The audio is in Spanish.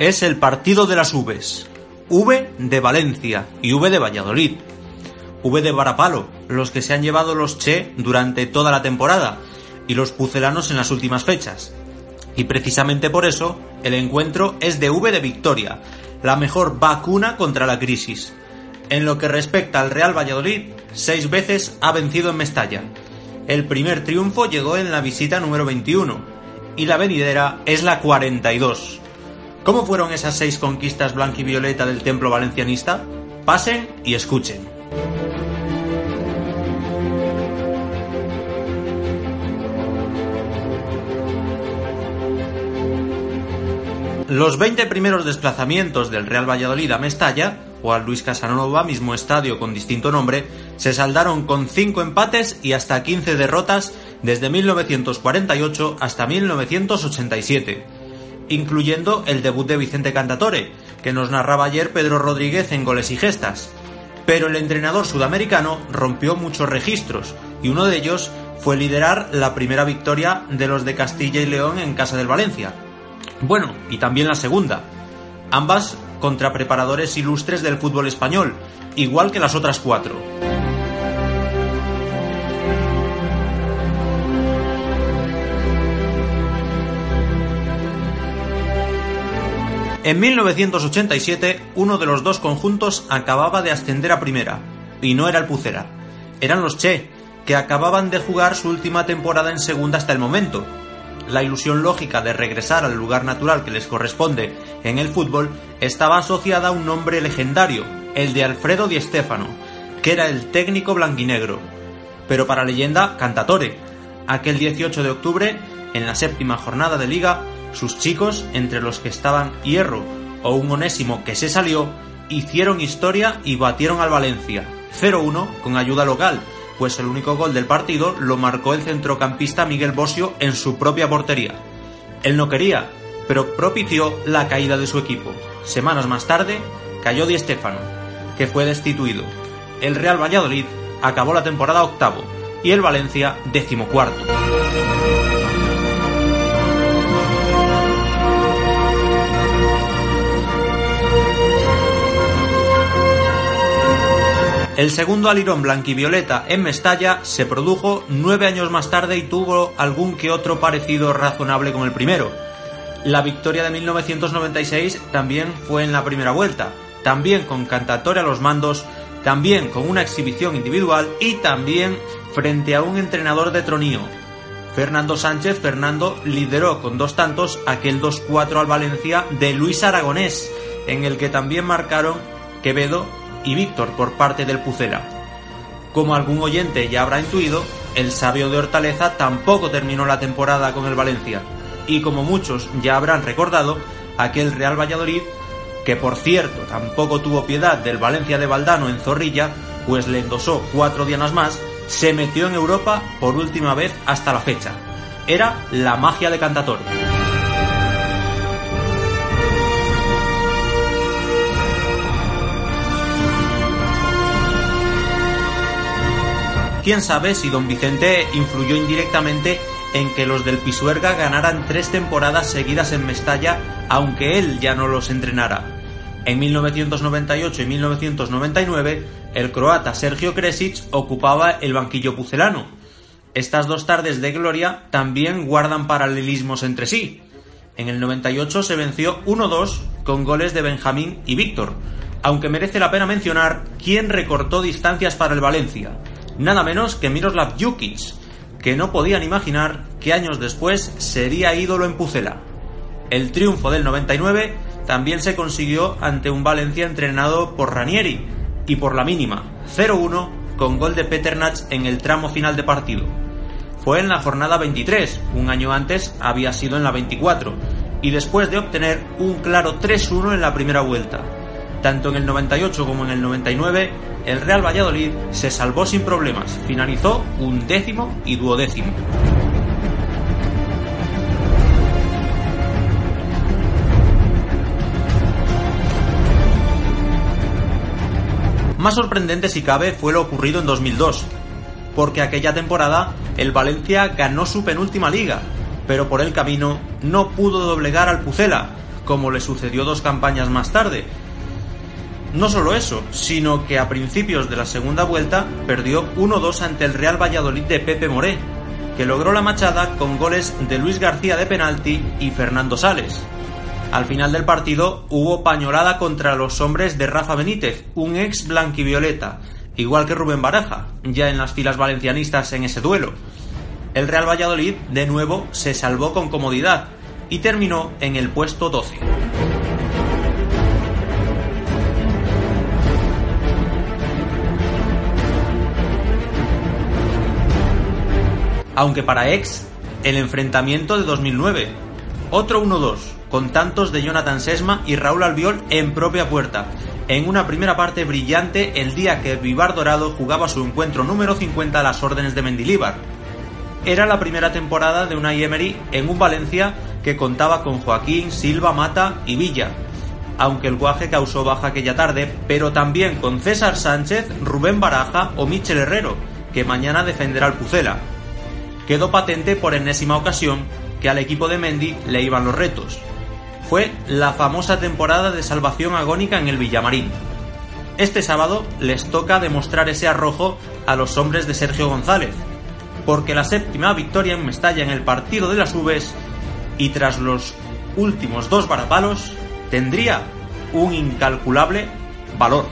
Es el partido de las Vs. V de Valencia y V de Valladolid. V de Varapalo, los que se han llevado los Che durante toda la temporada y los pucelanos en las últimas fechas. Y precisamente por eso, el encuentro es de V de Victoria, la mejor vacuna contra la crisis. En lo que respecta al Real Valladolid, seis veces ha vencido en Mestalla. El primer triunfo llegó en la visita número 21 y la venidera es la 42. ¿Cómo fueron esas seis conquistas blanca y violeta del templo valencianista? Pasen y escuchen. Los 20 primeros desplazamientos del Real Valladolid a Mestalla, o al Luis Casanova, mismo estadio con distinto nombre, se saldaron con 5 empates y hasta 15 derrotas desde 1948 hasta 1987, incluyendo el debut de Vicente Cantatore, que nos narraba ayer Pedro Rodríguez en goles y gestas. Pero el entrenador sudamericano rompió muchos registros, y uno de ellos fue liderar la primera victoria de los de Castilla y León en casa del Valencia, bueno, y también la segunda. Ambas contra preparadores ilustres del fútbol español, igual que las otras cuatro. En 1987, uno de los dos conjuntos acababa de ascender a primera, y no era el Pucera, eran los Che, que acababan de jugar su última temporada en segunda hasta el momento, la ilusión lógica de regresar al lugar natural que les corresponde en el fútbol estaba asociada a un nombre legendario, el de Alfredo Di Stefano, que era el técnico blanquinegro. Pero para leyenda, Cantatore. Aquel 18 de octubre, en la séptima jornada de liga, sus chicos, entre los que estaban Hierro o un Onésimo que se salió, hicieron historia y batieron al Valencia, 0-1 con ayuda local, pues el único gol del partido lo marcó el centrocampista Miguel Bosio en su propia portería. Él no quería, pero propició la caída de su equipo. Semanas más tarde, cayó Di Stéfano, que fue destituido. El Real Valladolid acabó la temporada octavo y el Valencia decimocuarto. El segundo alirón blanquivioleta en Mestalla se produjo nueve años más tarde y tuvo algún que otro parecido razonable con el primero. La victoria de 1996 también fue en la primera vuelta, también con Cantatore a los mandos, también con una exhibición individual y también frente a un entrenador de tronío. Fernando Sánchez Fernando lideró con dos tantos aquel 2-4 al Valencia de Luis Aragonés, en el que también marcaron Quevedo y Víctor por parte del Pucela. Como algún oyente ya habrá intuido, el sabio de Hortaleza tampoco terminó la temporada con el Valencia, y como muchos ya habrán recordado, aquel Real Valladolid, que por cierto tampoco tuvo piedad del Valencia de Valdano en Zorrilla, pues le endosó cuatro dianas más, se metió en Europa por última vez hasta la fecha. Era la magia de Cantatore. Quién sabe si don Vicente influyó indirectamente en que los del Pisuerga ganaran tres temporadas seguidas en Mestalla, aunque él ya no los entrenara. En 1998 y 1999, el croata Sergio Kresic ocupaba el banquillo pucelano. Estas dos tardes de gloria también guardan paralelismos entre sí. En el 98 se venció 1-2 con goles de Benjamín y Víctor, aunque merece la pena mencionar quién recortó distancias para el Valencia nada menos que Miroslav Jukic, que no podían imaginar que años después sería ídolo en Pucela. El triunfo del 99 también se consiguió ante un Valencia entrenado por Ranieri y por la mínima, 0-1 con gol de Peternach en el tramo final de partido. Fue en la jornada 23, un año antes había sido en la 24, y después de obtener un claro 3-1 en la primera vuelta. Tanto en el 98 como en el 99, el Real Valladolid se salvó sin problemas, finalizó un décimo y duodécimo. Más sorprendente si cabe fue lo ocurrido en 2002, porque aquella temporada el Valencia ganó su penúltima liga, pero por el camino no pudo doblegar al Pucela, como le sucedió dos campañas más tarde. No solo eso, sino que a principios de la segunda vuelta perdió 1-2 ante el Real Valladolid de Pepe Moré, que logró la machada con goles de Luis García de penalti y Fernando Sales. Al final del partido hubo pañolada contra los hombres de Rafa Benítez, un ex blanquivioleta, igual que Rubén Baraja, ya en las filas valencianistas en ese duelo. El Real Valladolid, de nuevo, se salvó con comodidad y terminó en el puesto 12. Aunque para ex, el enfrentamiento de 2009, otro 1-2, con tantos de Jonathan Sesma y Raúl Albiol en propia puerta, en una primera parte brillante el día que Vivar Dorado jugaba su encuentro número 50 a las órdenes de Mendilíbar. Era la primera temporada de Unai Emery en un Valencia que contaba con Joaquín, Silva, Mata y Villa, aunque el guaje causó baja aquella tarde, pero también con César Sánchez, Rubén Baraja o Michel Herrero, que mañana defenderá al Pucela. Quedó patente por enésima ocasión que al equipo de Mendy le iban los retos fue la famosa temporada de salvación agónica en el Villamarín. Este sábado les toca demostrar ese arrojo a los hombres de Sergio González, porque la séptima victoria en Mestalla en el partido de las Ubes y tras los últimos dos varapalos tendría un incalculable valor.